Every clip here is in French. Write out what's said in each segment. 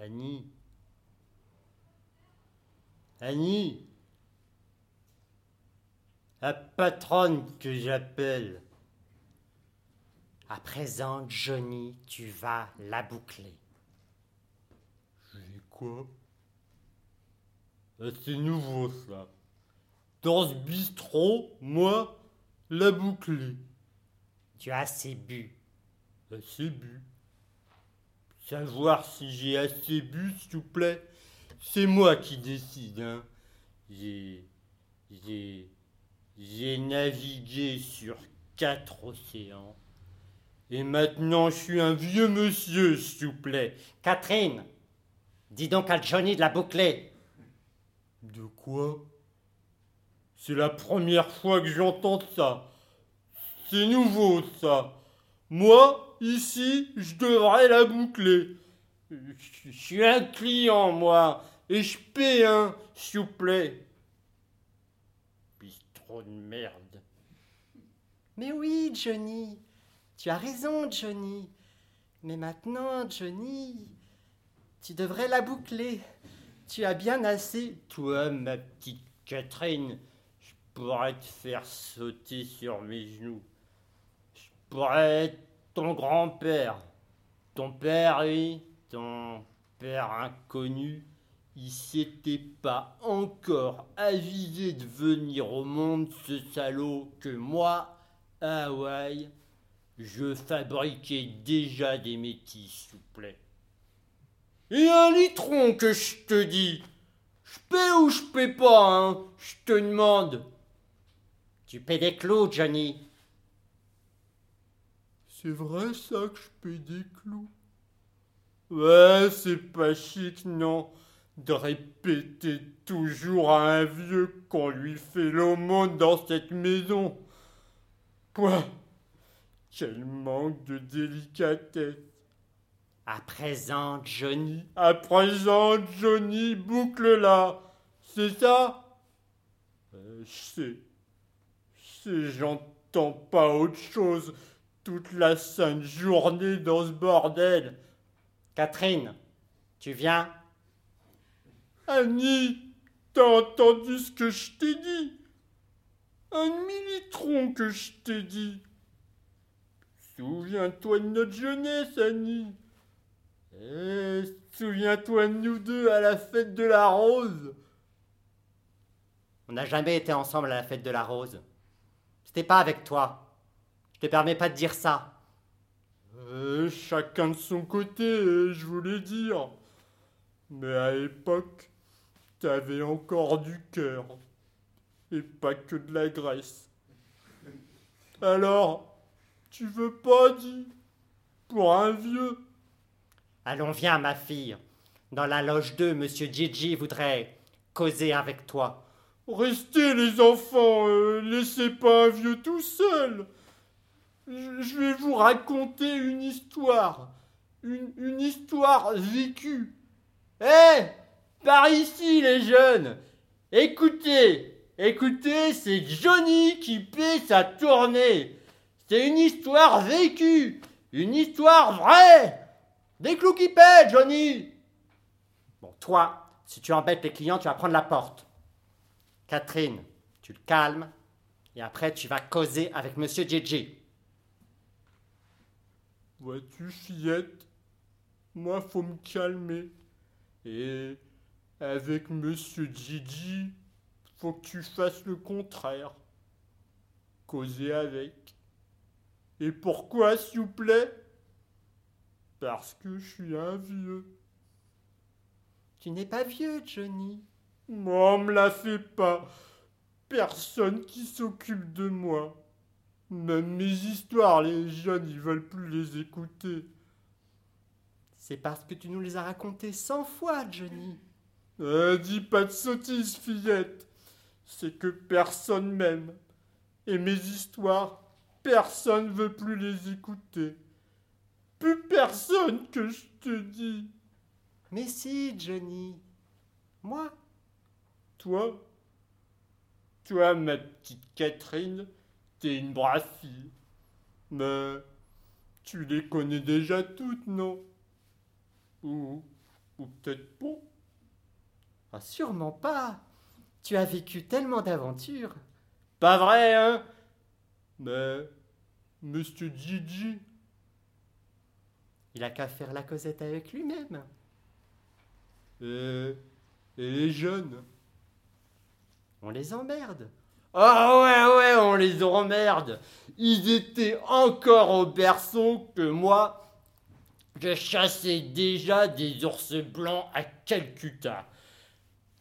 Annie Annie La patronne que j'appelle. À présent, Johnny, tu vas la boucler. J'ai quoi? Ah, C'est nouveau ça. Dans ce bistrot, moi, la boucler. Tu as assez bu. Assez bu. Savoir si j'ai assez bu, s'il vous plaît, c'est moi qui décide. Hein. J'ai. J'ai. J'ai navigué sur quatre océans. Et maintenant, je suis un vieux monsieur, s'il vous plaît. Catherine, dis donc à Johnny de la boucler. De quoi? C'est la première fois que j'entends ça. C'est nouveau, ça. Moi, ici, je devrais la boucler. Je suis un client, moi, et je paie un, s'il vous plaît. Bistrot de merde. Mais oui, Johnny. Tu as raison, Johnny. Mais maintenant, Johnny, tu devrais la boucler. Tu as bien assez. Toi, ma petite Catherine, je pourrais te faire sauter sur mes genoux. Je pourrais ton grand-père. Ton père, oui, ton père inconnu, il s'était pas encore avisé de venir au monde, ce salaud, que moi, à Hawaï, je fabriquais déjà des métis, s'il vous plaît. Et un litron que je te dis. Je paie ou je paie pas, hein Je te demande. Tu paies des clous, Johnny. C'est vrai ça que je paie des clous Ouais, c'est pas chic, non, de répéter toujours à un vieux qu'on lui fait l'aumône dans cette maison. Quoi Quel manque de délicatesse. À présent, Johnny. À présent, Johnny, boucle-la. C'est ça? Euh, Je sais. Je sais, j'entends pas autre chose toute la sainte journée dans ce bordel. Catherine, tu viens? Annie, t'as entendu ce que je t'ai dit? Un demi-litron que je t'ai dit. Souviens-toi de notre jeunesse, Annie. Eh, souviens-toi de nous deux à la fête de la rose. On n'a jamais été ensemble à la fête de la rose. C'était pas avec toi. Je te permets pas de dire ça. Euh, chacun de son côté, je voulais dire. Mais à l'époque, t'avais encore du cœur. Et pas que de la graisse. Alors, tu veux pas, dis Pour un vieux? Allons, viens, ma fille. Dans la loge 2, monsieur Gigi voudrait causer avec toi. Restez, les enfants, euh, laissez pas un vieux tout seul. Je vais vous raconter une histoire. Une, histoire vécue. Hé Par ici, les jeunes Écoutez Écoutez, c'est Johnny qui paie sa tournée. C'est une histoire vécue. Une histoire vraie. Des clous qui paient, Johnny Bon, toi, si tu embêtes les clients, tu vas prendre la porte. Catherine, tu le calmes. Et après, tu vas causer avec monsieur Gigi. Vois-tu, fillette, moi, faut me calmer. Et avec Monsieur Gigi, faut que tu fasses le contraire. Causer avec. Et pourquoi, s'il vous plaît? Parce que je suis un vieux. Tu n'es pas vieux, Johnny. Moi, on me la fait pas. Personne qui s'occupe de moi. Même mes histoires, les jeunes, ils veulent plus les écouter. C'est parce que tu nous les as racontées cent fois, Johnny. Euh, dis pas de sottises, fillette. C'est que personne m'aime. Et mes histoires, personne veut plus les écouter. Plus personne que je te dis. Mais si, Johnny. Moi, Toi, toi, ma petite Catherine, t'es une brave fille. Mais tu les connais déjà toutes, non? Ou Ou peut-être pas. Ah, sûrement pas. Tu as vécu tellement d'aventures. Pas vrai, hein? Mais, Monsieur Gigi, Il a qu'à faire la causette avec lui-même. et, et les jeunes? On les emmerde. Ah ouais, ouais, on les emmerde. Ils étaient encore au berceau que moi, je chassais déjà des ours blancs à Calcutta.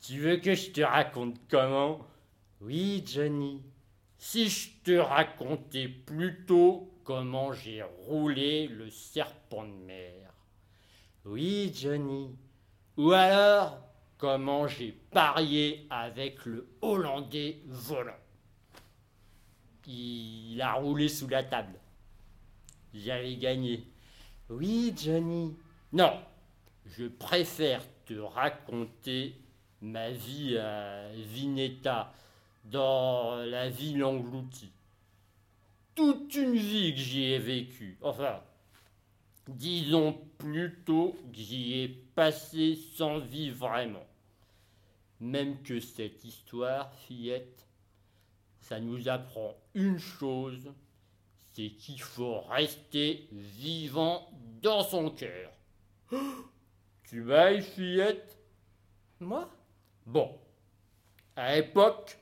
Tu veux que je te raconte comment? Oui, Johnny. Si je te racontais plutôt comment j'ai roulé le serpent de mer. Oui, Johnny. Ou alors comment j'ai parié avec le Hollandais volant. Il a roulé sous la table. J'avais gagné. Oui, Johnny. Non, je préfère te raconter ma vie à Vineta dans la ville engloutie. Toute une vie que j'y ai vécue. Enfin, disons plutôt que j'y ai passé sans vie vraiment. Même que cette histoire, fillette, ça nous apprend une chose, c'est qu'il faut rester vivant dans son cœur. Tu bailles, fillette? Moi? Bon, à l'époque,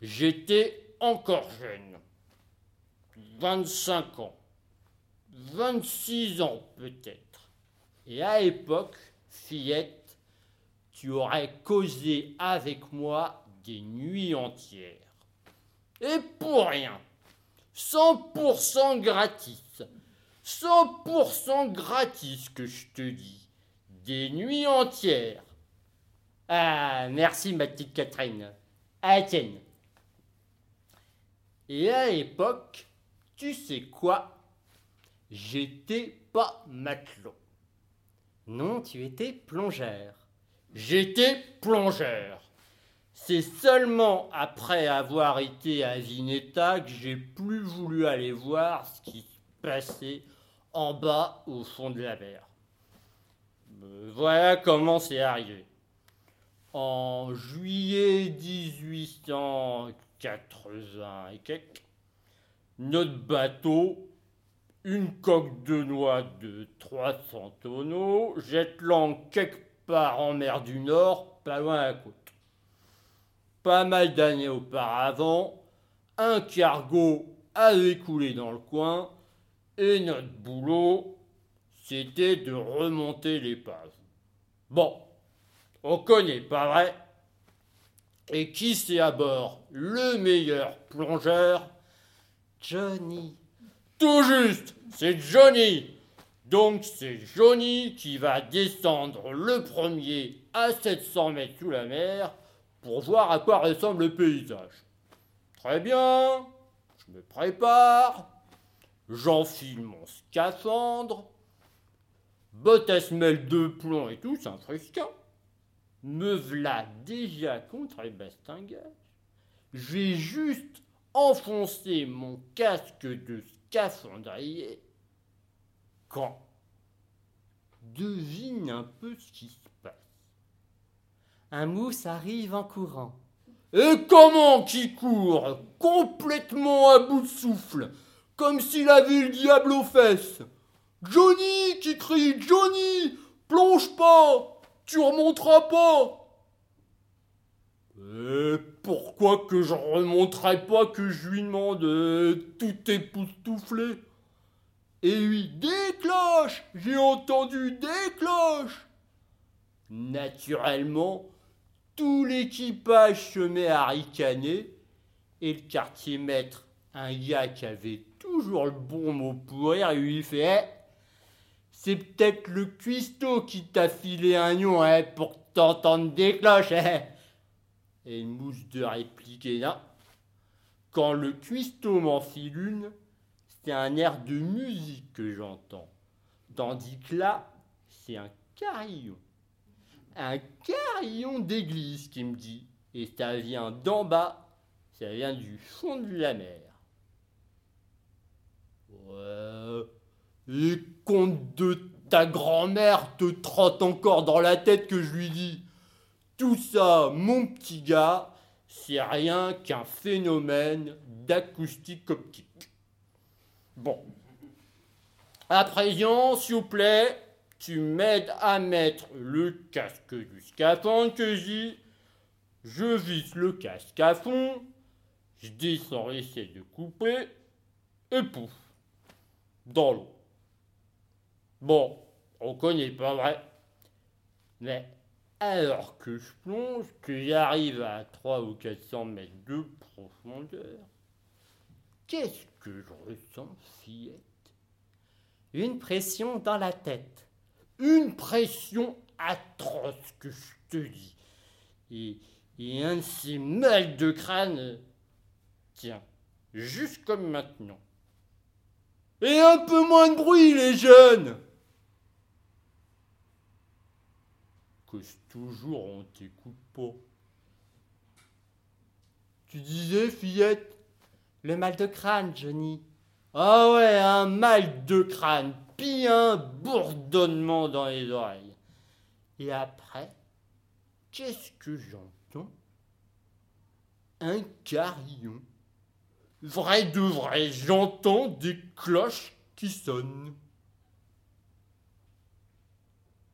j'étais encore jeune. 25 ans. 26 ans peut-être. Et à l'époque, fillette, tu aurais causé avec moi des nuits entières. Et pour rien. 100% gratis. 100% gratis que je te dis. Des nuits entières. Ah, merci ma petite Catherine. À tienne. Et à l'époque, tu sais quoi? J'étais pas matelot. Non, tu étais plongeur. J'étais plongeur. C'est seulement après avoir été à Vineta que j'ai plus voulu aller voir ce qui se passait en bas au fond de la mer. Voilà comment c'est arrivé. En juillet 1880 et quelques, notre bateau, une coque de noix de 300 tonneaux, jette l'ancre quelque part en mer du Nord, pas loin à la côte. Pas mal d'années auparavant, un cargo avait coulé dans le coin et notre boulot, c'était de remonter l'épave. Bon, on connaît, pas vrai? Et qui c'est à bord? Le meilleur plongeur? Johnny. Tout juste, c'est Johnny. Donc c'est Johnny qui va descendre le premier à 700 mètres sous la mer pour voir à quoi ressemble le paysage. Très bien, je me prépare, j'enfile mon scaphandre, bottes à semelle de plomb et tout, c'est un frisquin. Me v'là déjà contre les bastingages. J'ai juste enfoncé mon casque de scaphandrier quand devine un peu ce qui se passe. Un mousse arrive en courant. Et comment qui court? Complètement à bout de souffle, comme s'il avait le diable aux fesses. Johnny qui crie Johnny Plonge pas Tu remonteras pas Et pourquoi que je remonterais pas que je lui demande? Tout époustouflé Et lui Des cloches J'ai entendu des cloches Naturellement, tout l'équipage se met à ricaner et le quartier maître, un gars qui avait toujours le bon mot pour rire, lui fait Eh, C'est peut-être le cuistot qui t'a filé un lion hein, pour t'entendre des cloches. hein. Et une mouche de répliquer non. Quand le cuistot m'enfile une, c'est un air de musique que j'entends. Tandis que là, c'est un carillon un carillon d'église qui me dit, et ça vient d'en bas, ça vient du fond de la mer. Ouais, les contes de ta grand-mère te trotte encore dans la tête que je lui dis. Tout ça, mon petit gars, c'est rien qu'un phénomène d'acoustique optique. Bon. À présent, s'il vous plaît, tu m'aides à mettre le casque du scaphandre que j'ai. Je visse le casque à fond. Je descends, essayer de couper. Et pouf. Dans l'eau. Bon, on connaît pas vrai. Mais alors que je plonge, que j'arrive à 3 ou 400 mètres de profondeur, qu'est-ce que je ressens, fillette Une pression dans la tête. Une pression atroce que je te dis. Et, un de mal de crâne. Tiens, juste comme maintenant. Et un peu moins de bruit, les jeunes Cause toujours on t'écoute pas. Tu disais, fillette Le mal de crâne, Johnny. Ah ouais, un mal de crâne, puis un bourdonnement dans les oreilles. Et après, qu'est-ce que j'entends? Un carillon. Vrai de vrai, j'entends des cloches qui sonnent.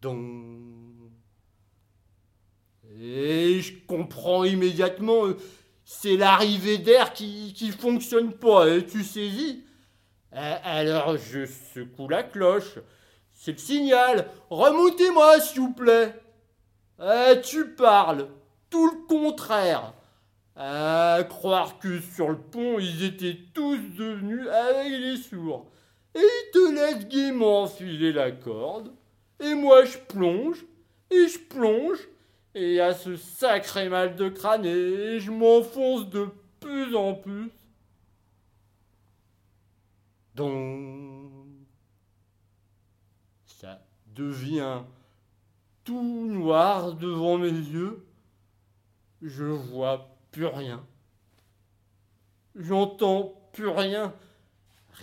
Donc. Et je comprends immédiatement, euh, c'est l'arrivée d'air qui, qui fonctionne pas, et tu saisis Alors je secoue la cloche. C'est le signal. Remontez-moi, s'il vous plaît. Tu parles. Tout le contraire. À croire que sur le pont, ils étaient tous devenus avec les sourds. Et ils te laissent gaiement filer la corde. Et moi, je plonge. Et je plonge. Et à ce sacré mal de crâne, et je m'enfonce de plus en plus. Donc, ça devient tout noir devant mes yeux. Je vois plus rien. J'entends plus rien.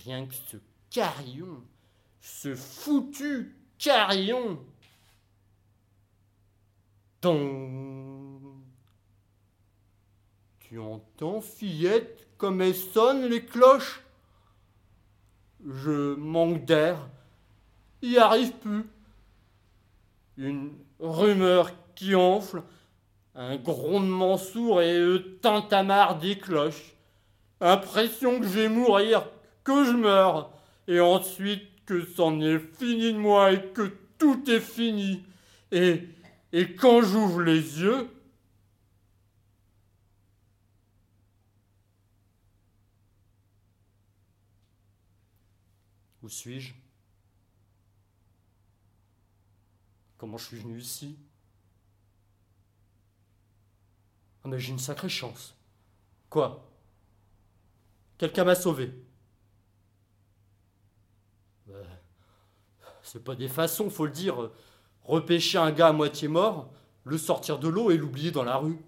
Rien que ce carillon, ce foutu carillon. Tu entends, fillette, comme elles sonnent les cloches? Je manque d'air, y arrive plus. Une rumeur qui enfle, un grondement sourd et le tintamarre des cloches. Impression que je vais mourir, que je meurs, et ensuite que c'en est fini de moi et que tout est fini. Et, et quand j'ouvre les yeux, Où suis-je? Comment je suis venu ici? Ah mais j'ai une sacrée chance. Quoi? Quelqu'un m'a sauvé. Euh, C'est pas des façons, faut le dire. Repêcher un gars à moitié mort, le sortir de l'eau et l'oublier dans la rue.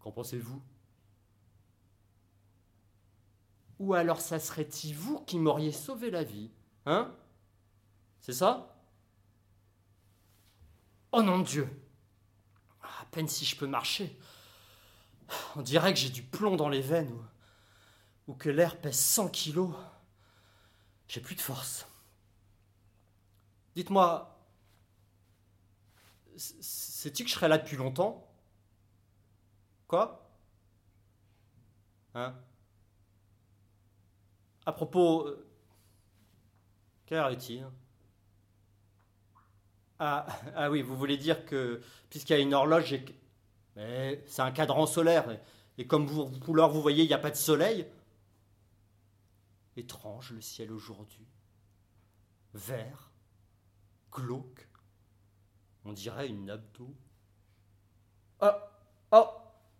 Qu'en pensez-vous? Ou alors ça serait-il vous qui m'auriez sauvé la vie Hein? C'est ça? Oh non Dieu À peine si je peux marcher. On dirait que j'ai du plomb dans les veines ou, ou que l'air pèse 100 kilos. J'ai plus de force. Dites-moi, c'est-tu que je serais là depuis longtemps? Quoi? Hein? À propos, euh, est-il? Ah, ah oui, vous voulez dire que puisqu'il y a une horloge, j'ai- mais c'est un cadran solaire et, et comme vous, couleur vous voyez, il n'y a pas de soleil? Étrange le ciel aujourd'hui, vert, glauque, on dirait une d'eau. Oh, oh,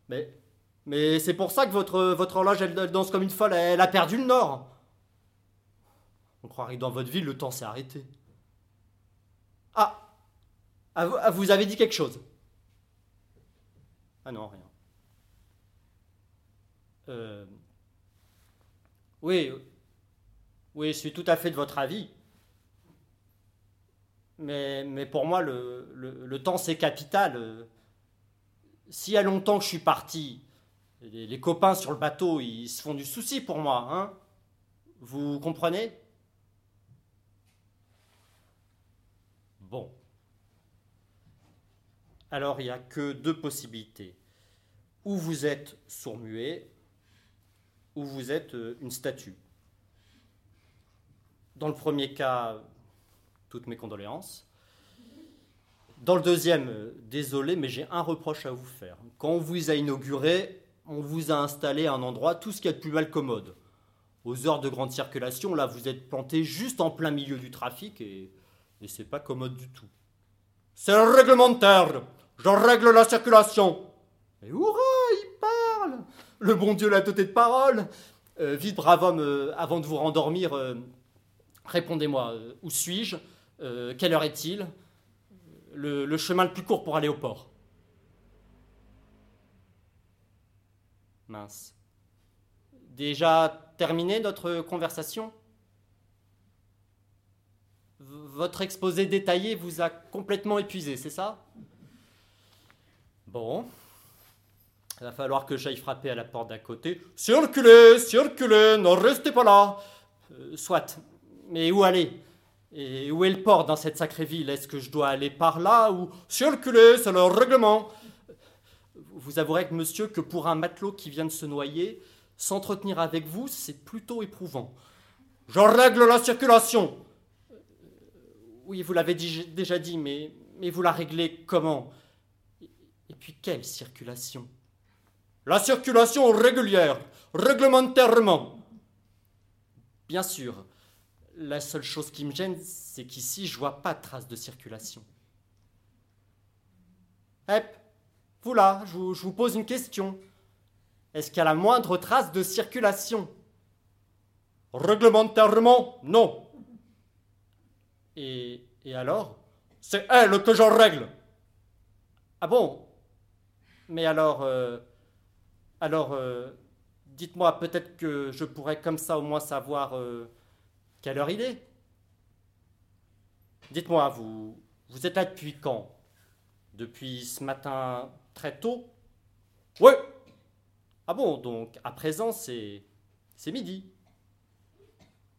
mais, mais c'est pour ça que votre, votre horloge elle, danse comme une folle, elle a perdu le nord. On croirait que dans votre ville le temps s'est arrêté. Ah, ah, vous, ah, vous avez dit quelque chose Ah non, rien. Euh, oui, oui, je suis tout à fait de votre avis. Mais, pour moi, le, temps, c'est capital. S'il y a longtemps que je suis parti, les, les copains sur le bateau, ils se font du souci pour moi. Hein Vous comprenez? Bon. Alors, il n'y a que deux possibilités. Ou vous êtes sourd-muet, ou vous êtes euh, une statue. Dans le premier cas, toutes mes condoléances. Dans le deuxième, euh, désolé, mais j'ai un reproche à vous faire. Quand on vous a inauguré, on vous a installé à un endroit tout ce qu'il y a de plus mal commode. Aux heures de grande circulation, là, vous êtes planté juste en plein milieu du trafic et, et c'est pas commode du tout. C'est réglementaire Je règle la circulation Mais hurrah, il parle Le bon Dieu l'a doté de parole Euh, Vite, brave homme, euh, avant de vous rendormir, répondez-moi, où suis-je? Euh, Quelle heure est-il? Le, chemin le plus court pour aller au port. Mince. Déjà terminé notre conversation? Votre exposé détaillé vous a complètement épuisé, c'est ça? Bon. Il va falloir que j'aille frapper à la porte d'à côté. Circulez, circulez, ne restez pas là. Euh, soit. Mais où aller? Et où est le port dans cette sacrée ville? Est-ce que je dois aller par là ou circuler C'est le règlement? Vous avouerez monsieur que pour un matelot qui vient de se noyer, s'entretenir avec vous, c'est plutôt éprouvant. Je règle la circulation. Oui, vous l'avez déjà dit, mais, mais vous la réglez comment? Et puis quelle circulation? La circulation régulière, réglementairement. Bien sûr. La seule chose qui me gêne, c'est qu'ici, je vois pas de trace de circulation. Hep, vous là, je vous, pose une question. Est-ce qu'il y a la moindre trace de circulation? Réglementairement, non. Et, alors? C'est elle que je règle. Ah bon? Mais alors, euh, alors, euh, dites-moi, peut-être que je pourrais comme ça au moins savoir euh, quelle heure il est? Dites-moi, vous, vous êtes là depuis quand? Depuis ce matin très tôt? Oui. Ah bon, donc à présent c'est c'est midi.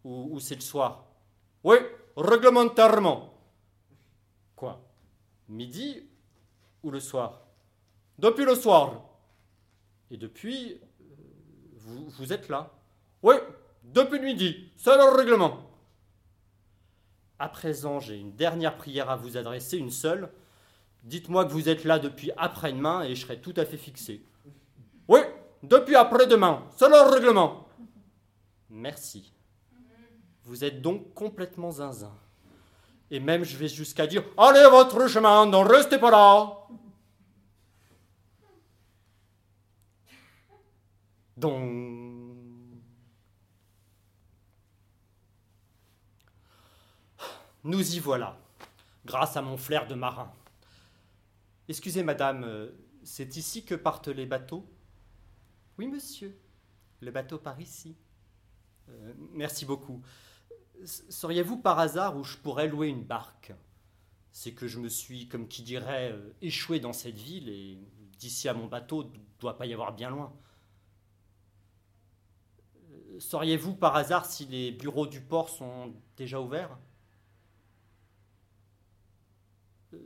Ou, c'est le soir? Oui, réglementairement. Quoi? Midi ou le soir? Depuis le soir. Et depuis, euh, vous, vous êtes là? Oui, depuis midi, c'est le règlement. À présent, j'ai une dernière prière à vous adresser, une seule. Dites-moi que vous êtes là depuis après-demain et je serai tout à fait fixé. Oui, depuis après-demain, c'est le règlement. Merci. Vous êtes donc complètement zinzin. Et même je vais jusqu'à dire Allez votre chemin, ne restez pas là. Donc. Nous y voilà, grâce à mon flair de marin. Excusez, madame, euh, c'est ici que partent les bateaux? Oui, monsieur. Le bateau part ici. Euh, merci beaucoup. Sauriez-vous par hasard où je pourrais louer une barque? C'est que je me suis, comme qui dirait, euh, échoué dans cette ville et d'ici à mon bateau, doit pas y avoir bien loin. Sauriez-vous par hasard si les bureaux du port sont déjà ouverts Euh,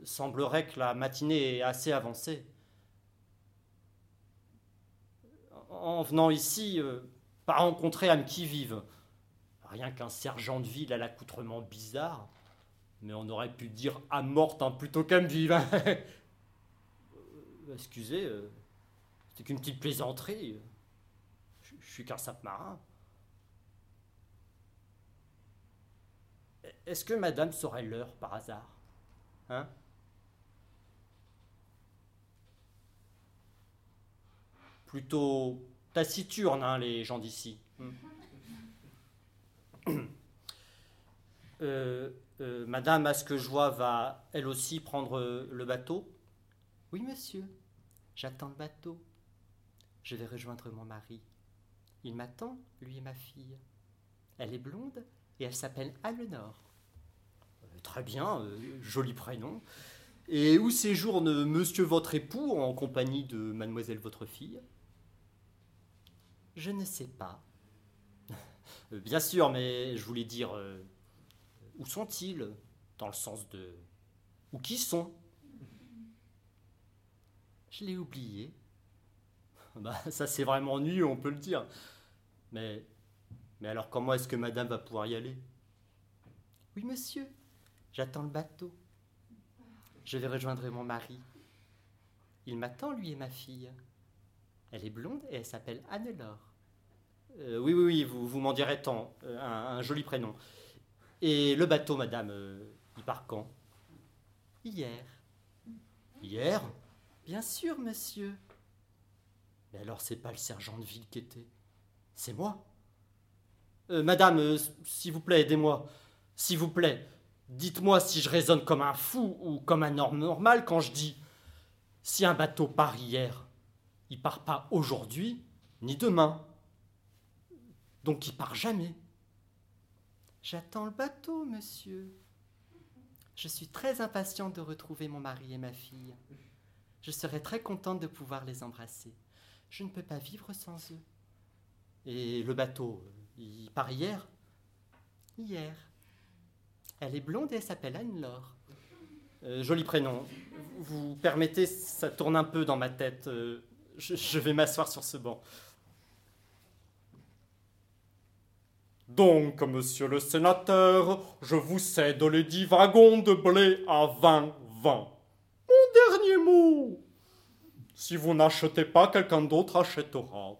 Semblerait que la matinée est assez avancée. En venant ici, euh, pas rencontrer âme qui vive. Rien qu'un sergent de ville à l'accoutrement bizarre. Mais on aurait pu dire âme morte hein, plutôt qu'âme vive. hein. Euh, Excusez, euh, c'était qu'une petite plaisanterie. Je suis qu'un sape marin. Est-ce que madame saurait l'heure par hasard? Hein? Plutôt taciturne, hein, les gens d'ici. Hmm. Euh, euh, madame, à ce que je vois, va elle aussi prendre le bateau? Oui, monsieur. J'attends le bateau. Je vais rejoindre mon mari. Il m'attend, lui et ma fille. Elle est blonde et elle s'appelle Alenor. Très bien, euh, joli prénom. Et où séjourne monsieur votre époux en compagnie de mademoiselle votre fille? Je ne sais pas. Euh, Bien sûr, mais je voulais dire euh, où sont-ils? Dans le sens de où qui sont? Je l'ai oublié. Bah, ça c'est vraiment ennuyeux, on peut le dire. Mais, mais alors comment est-ce que madame va pouvoir y aller? Oui, monsieur. J'attends le bateau. Je vais rejoindre mon mari. Il m'attend, lui et ma fille. Elle est blonde et elle s'appelle Anne-Laure. Euh, Oui, oui, oui, vous, m'en direz tant. Euh, un, joli prénom. Et le bateau, madame, euh, il part quand? Hier. Hier? Bien sûr, monsieur. Mais alors c'est pas le sergent de ville qui était. C'est moi. Madame, s'il vous plaît, aidez-moi. S'il vous plaît, dites-moi si je raisonne comme un fou ou comme un homme normal quand je dis si un bateau part hier, il part pas aujourd'hui ni demain. Donc il part jamais. J'attends le bateau, monsieur. Je suis très impatiente de retrouver mon mari et ma fille. Je serais très contente de pouvoir les embrasser. Je ne peux pas vivre sans eux. Et le bateau, il part hier? Hier. Elle est blonde et elle s'appelle Anne-Laure. Euh, Joli prénom. Vous permettez, ça tourne un peu dans ma tête. Euh, je, je vais m'asseoir sur ce banc. Donc, monsieur le sénateur, je vous cède les dix wagons de blé à 20 20. Mon dernier mot. Si vous n'achetez pas, quelqu'un d'autre achètera.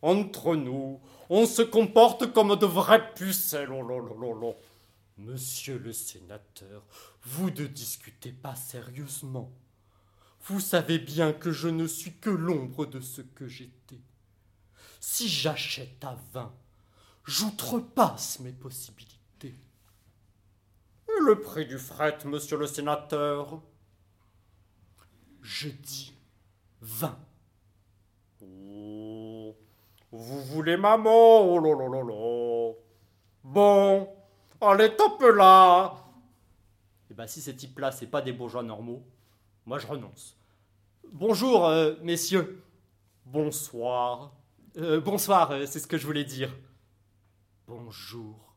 Entre nous, on se comporte comme de vraies pucelles. Oh là là là là. Monsieur le sénateur, vous ne discutez pas sérieusement. Vous savez bien que je ne suis que l'ombre de ce que j'étais. Si j'achète à 20, j'outrepasse mes possibilités. Et le prix du fret, monsieur le sénateur? Je dis 20. Vous voulez maman Oh. Bon, allez, top là Eh ben, si ces types-là, c'est pas des bourgeois normaux, moi je renonce. Bonjour, euh, messieurs. Bonsoir. Euh, bonsoir, euh, c'est ce que je voulais dire. Bonjour.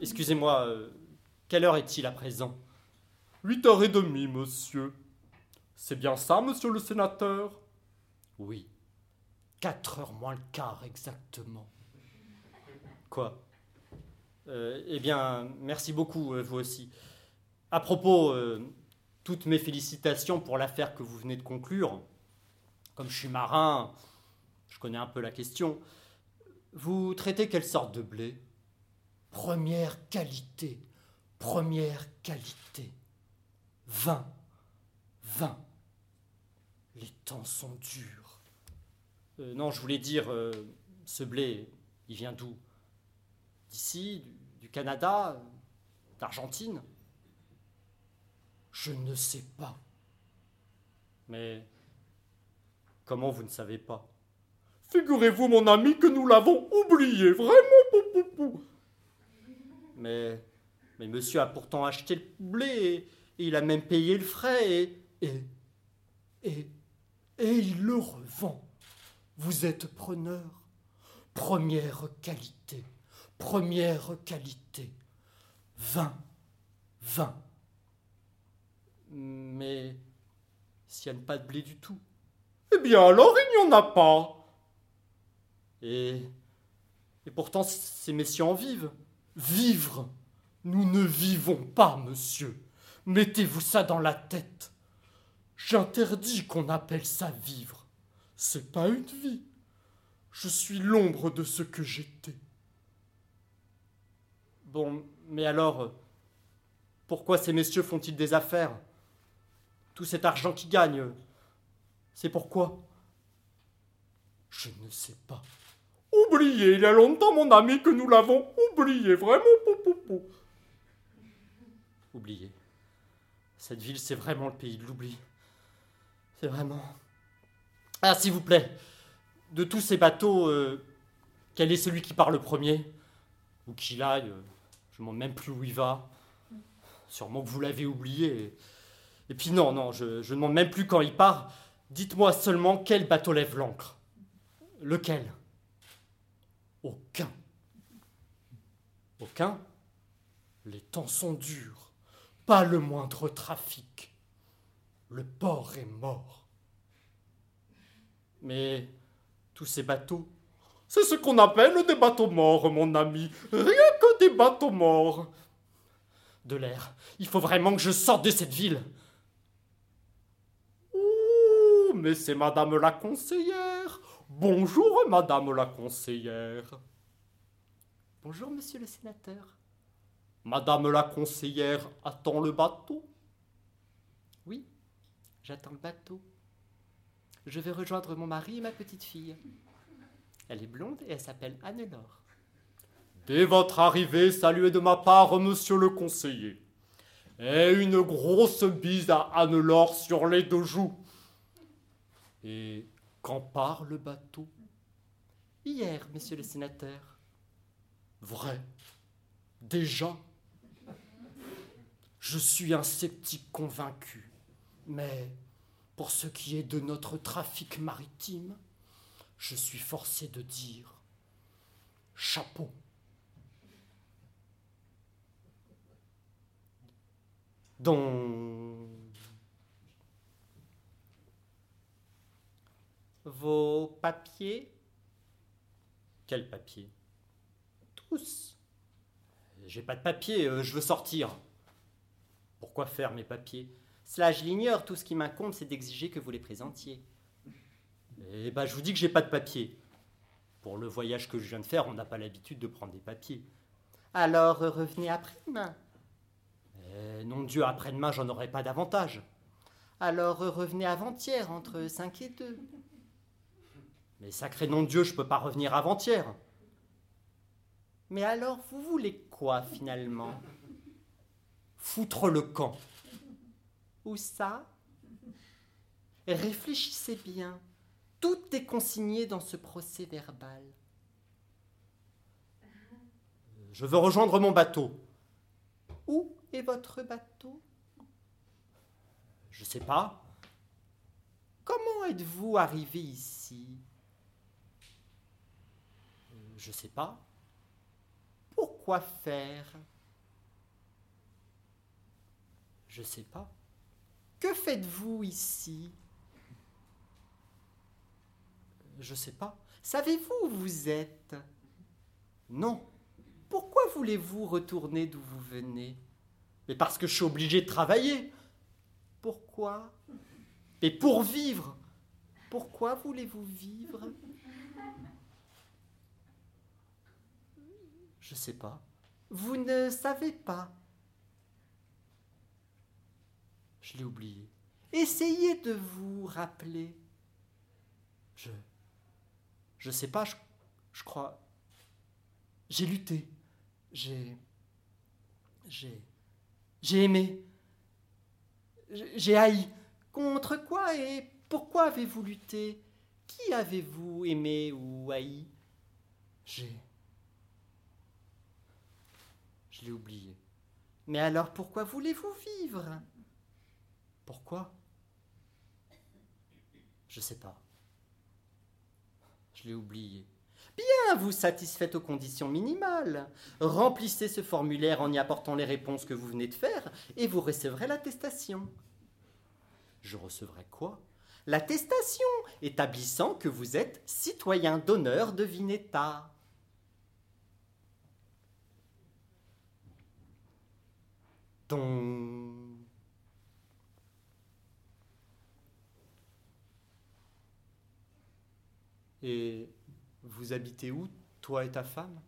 Excusez-moi, quelle heure est-il à présent? Huit heures et demie, monsieur. C'est bien ça, monsieur le sénateur? Oui. Quatre heures moins le quart, exactement. Quoi? Euh, Eh bien, merci beaucoup, euh, vous aussi. À propos, euh, toutes mes félicitations pour l'affaire que vous venez de conclure. Comme je suis marin, je connais un peu la question. Vous traitez quelle sorte de blé? Première qualité. Première qualité. Vin. Vin. Les temps sont durs. Euh, non, je voulais dire, euh, ce blé, il vient d'où? D'ici du, Canada D'Argentine? Je ne sais pas. Mais comment vous ne savez pas? Figurez-vous, mon ami, que nous l'avons oublié, vraiment, pou, pou. Mais, mais monsieur a pourtant acheté le blé et il a même payé le frais et, et, et, et il le revend. Vous êtes preneur. Première qualité. Première qualité. Vin. Vin. Mais s'il n'y a pas de blé du tout. Eh bien alors il n'y en a pas. Et, et pourtant ces messieurs en vivent. Vivre. Nous ne vivons pas, monsieur. Mettez-vous ça dans la tête. J'interdis qu'on appelle ça vivre. C'est pas une vie. Je suis l'ombre de ce que j'étais. Bon, mais alors, pourquoi ces messieurs font-ils des affaires? Tout cet argent qu'ils gagnent, c'est pourquoi? Je ne sais pas. Oubliez, il y a longtemps, mon ami, que nous l'avons oublié, vraiment, pou, pou, pou. Oublié. Cette ville, c'est vraiment le pays de l'oubli. C'est vraiment. Ah, s'il vous plaît, de tous ces bateaux, euh, quel est celui qui part le premier? Ou qu'il aille, euh, Je ne demande même plus où il va. Sûrement que vous l'avez oublié. Et puis non, non, je ne demande même plus quand il part. Dites-moi seulement quel bateau lève l'ancre. Lequel? Aucun. Aucun? Les temps sont durs. Pas le moindre trafic. Le port est mort. Mais tous ces bateaux, c'est ce qu'on appelle des bateaux morts, mon ami. Rien que des bateaux morts. De l'air. Il faut vraiment que je sorte de cette ville. Ouh, mais c'est madame la conseillère. Bonjour, madame la conseillère. Bonjour, monsieur le sénateur. Madame la conseillère attend le bateau? Oui, j'attends le bateau. Je vais rejoindre mon mari et ma petite fille. Elle est blonde et elle s'appelle Anne-Laure. Dès votre arrivée, saluez de ma part monsieur le conseiller. Et une grosse bise à Anne-Laure sur les deux joues. Et quand part le bateau? Hier, monsieur le sénateur. Vrai Déjà Je suis un sceptique convaincu. Mais pour ce qui est de notre trafic maritime, je suis forcé de dire chapeau. Donc, vos papiers Quels papiers Tous. J'ai pas de papiers, euh, je veux sortir. Pourquoi faire mes papiers? Cela, je l'ignore. Tout ce qui m'incombe, c'est d'exiger que vous les présentiez. Eh ben, je vous dis que j'ai pas de papiers. Pour le voyage que je viens de faire, on n'a pas l'habitude de prendre des papiers. Alors, revenez après-demain. Eh, non Dieu, après-demain, j'en aurai pas davantage. Alors, revenez avant-hier, entre 5 et 2. Mais sacré nom de Dieu, je peux pas revenir avant-hier. Mais alors, vous voulez quoi, finalement? Foutre le camp. Où ça Réfléchissez bien. Tout est consigné dans ce procès verbal. Je veux rejoindre mon bateau. Où est votre bateau? Je sais pas. Comment êtes-vous arrivé ici? Je sais pas. Pourquoi faire? Je sais pas. Que faites-vous ici? Je sais pas. Savez-vous où vous êtes? Non. Pourquoi voulez-vous retourner d'où vous venez? Mais parce que je suis obligé de travailler. Pourquoi? Et pour vivre. Pourquoi voulez-vous vivre? Je sais pas. Vous ne savez pas. Je l'ai oublié. Essayez de vous rappeler. Je. Je sais pas, je, je crois. J'ai lutté. J'ai. J'ai. J'ai aimé. J'ai j'ai haï. Contre quoi et pourquoi avez-vous lutté? Qui avez-vous aimé ou haï? J'ai. Je l'ai oublié. Mais alors pourquoi voulez-vous vivre? Pourquoi? Je sais pas. Je l'ai oublié. Bien, vous satisfaites aux conditions minimales. Remplissez ce formulaire en y apportant les réponses que vous venez de faire et vous recevrez l'attestation. Je recevrai quoi? L'attestation établissant que vous êtes citoyen d'honneur de Vineta. Ton. Et vous habitez où, toi et ta femme?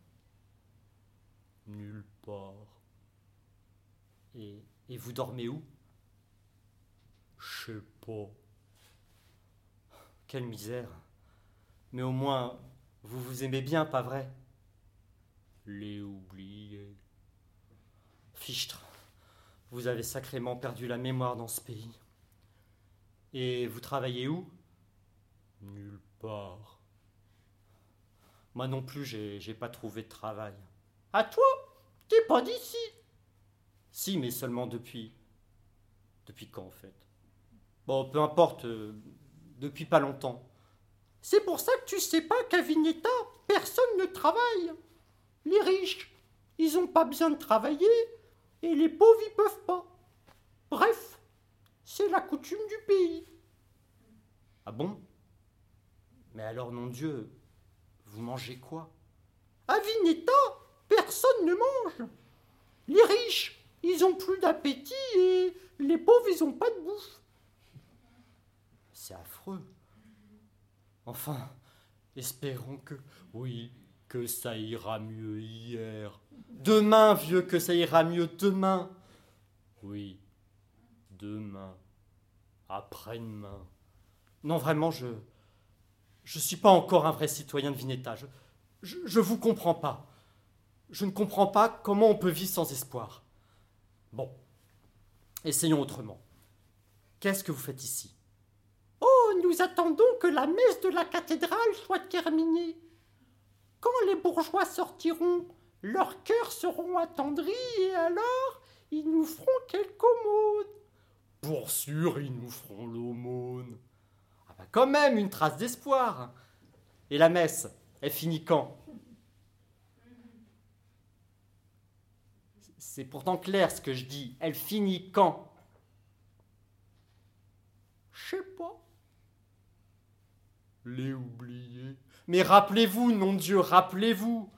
Nulle part. Et, et vous dormez où? Je sais pas. Quelle misère. Mais au moins, vous vous aimez bien, pas vrai? Les oubliés. Fichtre. Vous avez sacrément perdu la mémoire dans ce pays. Et vous travaillez où? Nulle part. Moi non plus, j'ai pas trouvé de travail. À toi T'es pas d'ici. Si, mais seulement depuis. Depuis quand en fait? Bon, peu importe, euh, depuis pas longtemps. C'est pour ça que tu sais pas qu'à Vineta, personne ne travaille. Les riches, ils ont pas besoin de travailler, et les pauvres, ils peuvent pas. Bref, c'est la coutume du pays. Ah bon? Mais alors, non Dieu, vous mangez quoi? À Vineta, personne ne mange. Les riches, ils ont plus d'appétit et les pauvres, ils ont pas de bouffe. C'est affreux. Enfin, espérons que... Oui, que ça ira mieux hier. Demain, vieux, que ça ira mieux demain. Oui, demain. Après-demain. Non, vraiment, je... Je suis pas encore un vrai citoyen de Vineta. Je, je vous comprends pas. Je ne comprends pas comment on peut vivre sans espoir. Bon, essayons autrement. Qu'est-ce que vous faites ici? Oh, nous attendons que la messe de la cathédrale soit terminée. Quand les bourgeois sortiront, leurs cœurs seront attendris et alors ils nous feront quelque aumône. Pour sûr, ils nous feront l'aumône. Quand même, une trace d'espoir. Et la messe, elle finit quand? C'est pourtant clair ce que je dis. Elle finit quand? Je sais pas. Les oubliés. Mais rappelez-vous, nom de Dieu, rappelez-vous.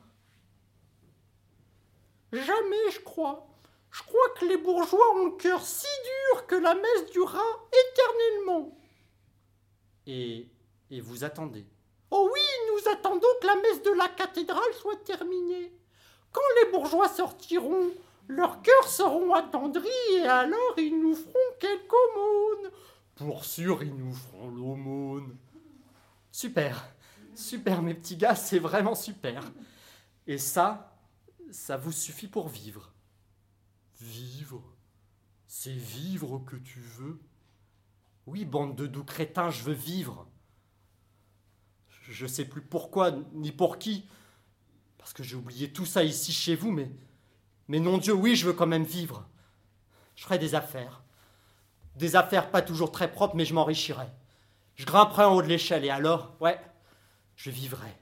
Jamais, je crois. Je crois que les bourgeois ont le cœur si dur que la messe durera éternellement. Et, vous attendez Oh oui, nous attendons que la messe de la cathédrale soit terminée. Quand les bourgeois sortiront, leurs cœurs seront attendris et alors ils nous feront quelque aumône. Pour sûr, ils nous feront l'aumône. Super, super, mes petits gars, c'est vraiment super. Et ça, ça vous suffit pour vivre. Vivre C'est vivre que tu veux Oui, bande de doux crétins, je veux vivre. Je sais plus pourquoi, ni pour qui, parce que j'ai oublié tout ça ici chez vous, mais, mais non Dieu, oui, je veux quand même vivre. Je ferai des affaires. Des affaires pas toujours très propres, mais je m'enrichirai. Je grimperai en haut de l'échelle et alors, ouais, je vivrai.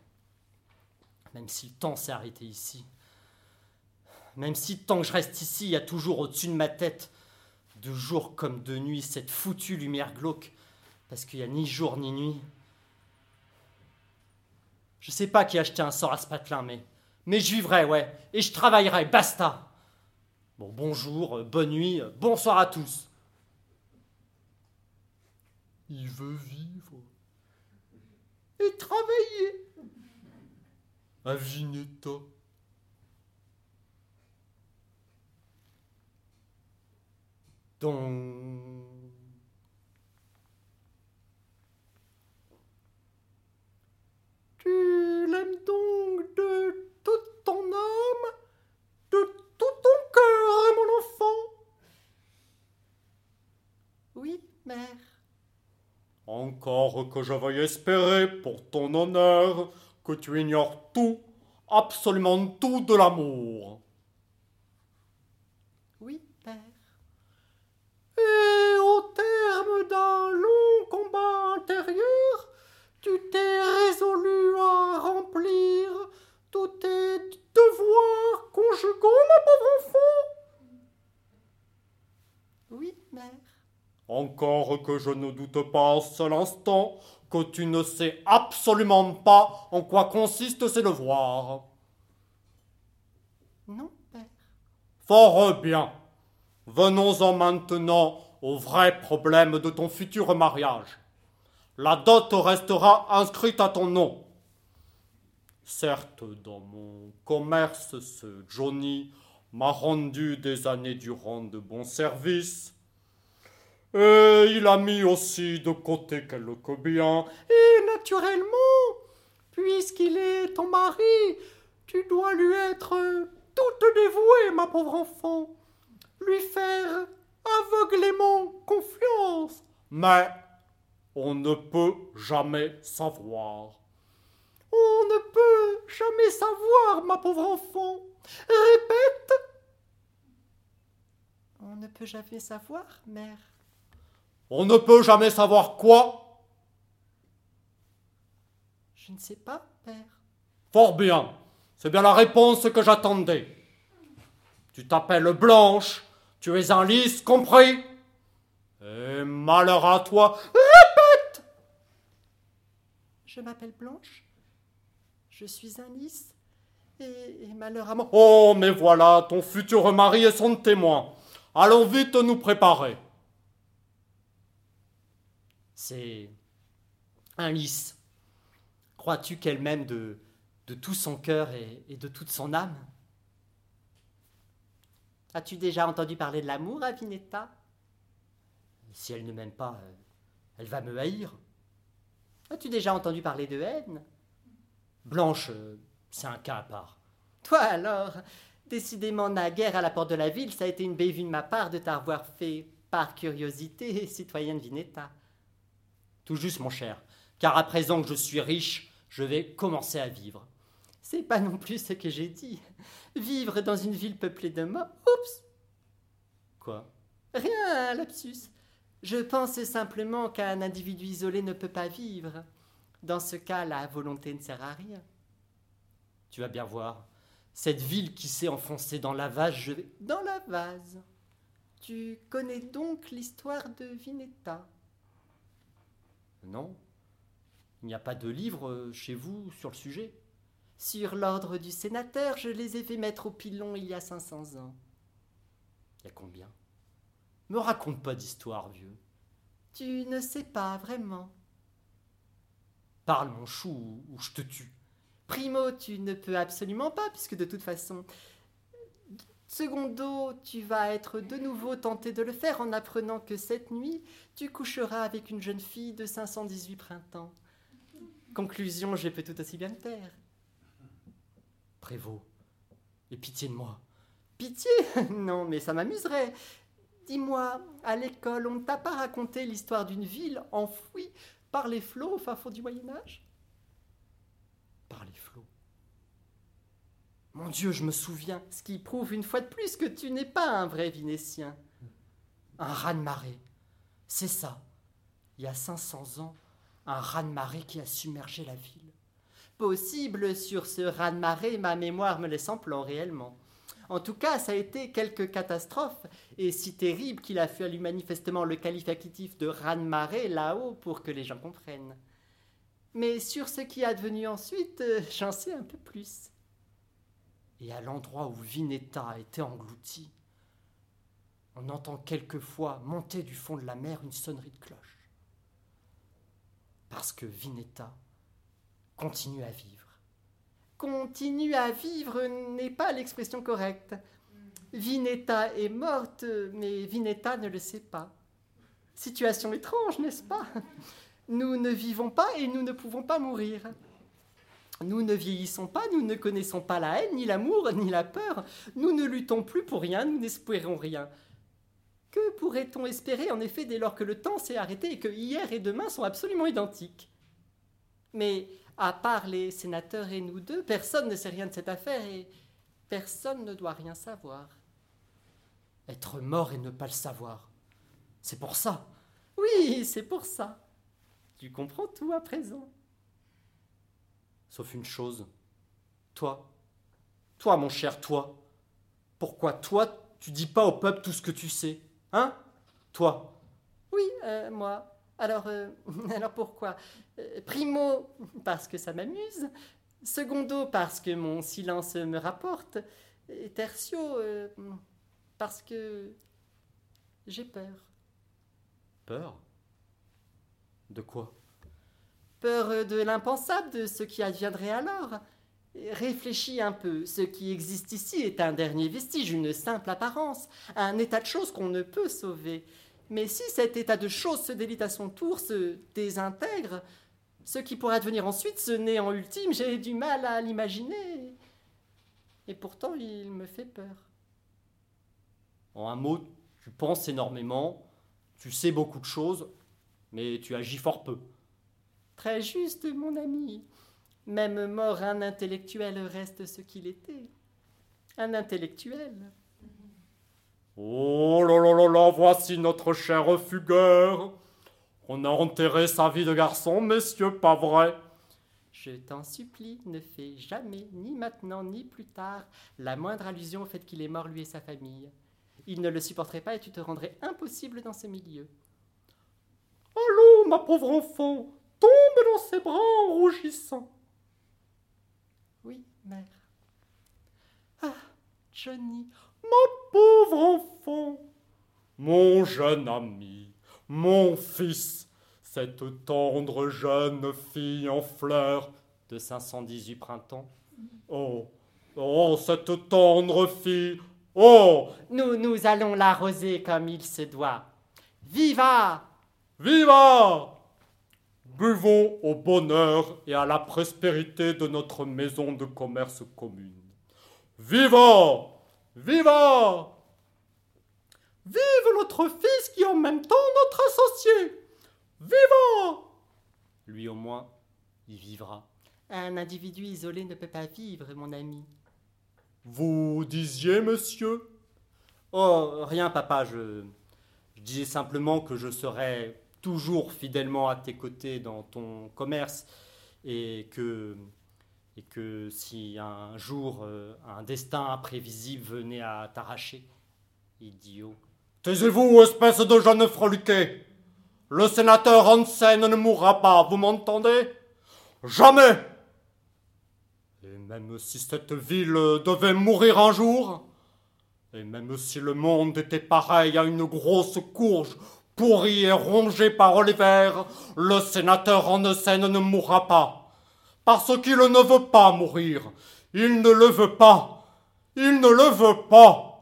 Même si le temps s'est arrêté ici. Même si tant que je reste ici, il y a toujours au-dessus de ma tête, de jour comme de nuit, cette foutue lumière glauque, parce qu'il n'y a ni jour ni nuit. Je sais pas qui a acheté un sort à ce patelin, mais, je vivrai, ouais, et je travaillerai, basta. Bon, bonjour, euh, bonne nuit, euh, bonsoir à tous. Il veut vivre. Et travailler. À Tu l'aimes donc de toute ton âme, de tout ton cœur, mon enfant? Oui, mère. Encore que je veuille espérer, pour ton honneur, que tu ignores tout, absolument tout de l'amour. Oui, père. Et au d'un long combat intérieur, tu t'es résolu à remplir tous tes devoirs conjugaux, ma pauvre enfant Oui, mère. Encore que je ne doute pas un seul instant que tu ne sais absolument pas en quoi consistent ces devoirs. Non, père. Fort bien. Venons-en maintenant au vrai problème de ton futur mariage. La dot restera inscrite à ton nom. Certes, dans mon commerce, ce Johnny m'a rendu des années durant de bons services. Et il a mis aussi de côté quelques biens. Et naturellement, puisqu'il est ton mari, tu dois lui être toute dévouée, ma pauvre enfant. Lui faire aveuglément confiance. Mais on ne peut jamais savoir. On ne peut jamais savoir, ma pauvre enfant. Répète, On ne peut jamais savoir, mère. On ne peut jamais savoir quoi Je ne sais pas, père. Fort bien. C'est bien la réponse que j'attendais. Tu t'appelles Blanche, tu es un lys, compris? Et malheur à toi. Répète Je m'appelle Blanche. Je suis un lys. Et, et malheur à moi. Oh, mais voilà, ton futur mari et son témoin. Allons vite nous préparer. C'est un lys. Crois-tu qu'elle m'aime de, de tout son cœur et, et de toute son âme As-tu déjà entendu parler de l'amour à Vinetta Si elle ne m'aime pas, euh, elle va me haïr. As-tu déjà entendu parler de haine? Blanche, euh, c'est un cas à part. Toi alors Décidément, naguère à la porte de la ville, ça a été une bévue de ma part de t'avoir fait, par curiosité, citoyenne Vinetta. Tout juste, mon cher, car à présent que je suis riche, je vais commencer à vivre. C'est pas non plus ce que j'ai dit. Vivre dans une ville peuplée de morts. Oups Quoi? Rien, lapsus. Je pense simplement qu'un individu isolé ne peut pas vivre. Dans ce cas, la volonté ne sert à rien. Tu vas bien voir. Cette ville qui s'est enfoncée dans la vase, je vais. Dans la vase. Tu connais donc l'histoire de Vinetta Non. Il n'y a pas de livre euh, chez vous sur le sujet? Sur l'ordre du sénateur, je les ai fait mettre au pilon il y a 500 ans. Il y a combien? Me raconte pas d'histoire, vieux. Tu ne sais pas vraiment. Parle, mon chou, ou je te tue. Primo, tu ne peux absolument pas, puisque de toute façon. Secondo, tu vas être de nouveau tenté de le faire en apprenant que cette nuit, tu coucheras avec une jeune fille de 518 printemps. Conclusion, je peux tout aussi bien le taire. Prévost, aie pitié de moi. Pitié? Non, mais ça m'amuserait. Dis-moi, à l'école, on ne t'a pas raconté l'histoire d'une ville enfouie par les flots au fin fond du Moyen Âge? Par les flots. Mon Dieu, je me souviens, ce qui prouve une fois de plus que tu n'es pas un vrai Vénétien. Un raz-de-marée. C'est ça. Il y a 500 ans, un raz-de-marée qui a submergé la ville. Possible, sur ce raz-de-marée, ma mémoire me laisse en plan réellement. En tout cas, ça a été quelque catastrophe, et si terrible qu'il a fallu manifestement le qualificatif de raz-de-marée là-haut pour que les gens comprennent. Mais sur ce qui est advenu ensuite, euh, j'en sais un peu plus. Et à l'endroit où Vinetta été englouti, on entend quelquefois monter du fond de la mer une sonnerie de cloche. Parce que Vinetta continue à vivre. Continue à vivre n'est pas l'expression correcte. Vinetta est morte, mais Vinetta ne le sait pas. Situation étrange, n'est-ce pas? Nous ne vivons pas et nous ne pouvons pas mourir. Nous ne vieillissons pas, nous ne connaissons pas la haine, ni l'amour, ni la peur. Nous ne luttons plus pour rien, nous n'espérons rien. Que pourrait-on espérer en effet dès lors que le temps s'est arrêté et que hier et demain sont absolument identiques? Mais à part les sénateurs et nous deux, personne ne sait rien de cette affaire et personne ne doit rien savoir. Être mort et ne pas le savoir. C'est pour ça. Oui, c'est pour ça. Tu comprends tout à présent. Sauf une chose. Toi. Toi, mon cher, toi. Pourquoi toi, tu dis pas au peuple tout ce que tu sais Hein? Toi. Oui, euh, moi. Alors, euh, alors pourquoi? Euh, Primo, parce que ça m'amuse. Secondo, parce que mon silence me rapporte. Et tertio, euh, parce que j'ai peur. Peur? De quoi? Peur de l'impensable, de ce qui adviendrait alors. Réfléchis un peu. Ce qui existe ici est un dernier vestige, une simple apparence, un état de choses qu'on ne peut sauver. Mais si cet état de choses se délite à son tour, se désintègre, ce qui pourrait advenir ensuite, ce néant ultime, j'ai du mal à l'imaginer. Et pourtant, il me fait peur. En un mot, tu penses énormément, tu sais beaucoup de choses, mais tu agis fort peu. Très juste, mon ami. Même mort, un intellectuel reste ce qu'il était. Un intellectuel. Oh là là là là, voici notre cher fugueur. On a enterré sa vie de garçon, messieurs, pas vrai? Je t'en supplie, ne fais jamais, ni maintenant ni plus tard, la moindre allusion au fait qu'il est mort lui et sa famille. Il ne le supporterait pas et tu te rendrais impossible dans ce milieu. Allô, ma pauvre enfant, tombe dans ses bras en rougissant. Oui, mère. Ah, Johnny, Ma pauvre enfant, mon jeune ami, mon fils, cette tendre jeune fille en fleurs De 518 printemps. Oh, oh, cette tendre fille, oh, nous, nous allons l'arroser comme il se doit. Viva viva Buvons au bonheur et à la prospérité de notre maison de commerce commune. Viva Viva Vive notre fils qui est en même temps notre associé Viva Lui au moins, il vivra. Un individu isolé ne peut pas vivre, mon ami. Vous disiez, monsieur? Oh, rien, papa, je, je disais simplement que je serai toujours fidèlement à tes côtés dans ton commerce et que, et que si un jour euh, un destin imprévisible venait à t'arracher, idiot, Taisez-vous, espèce de jeune freluqué Le sénateur Hansen ne mourra pas, vous m'entendez? Jamais! Et même si cette ville devait mourir un jour, et même si le monde était pareil à une grosse courge pourrie et rongée par l'hiver, le sénateur Hansen ne mourra pas. Parce qu'il ne veut pas mourir. Il ne le veut pas. Il ne le veut pas.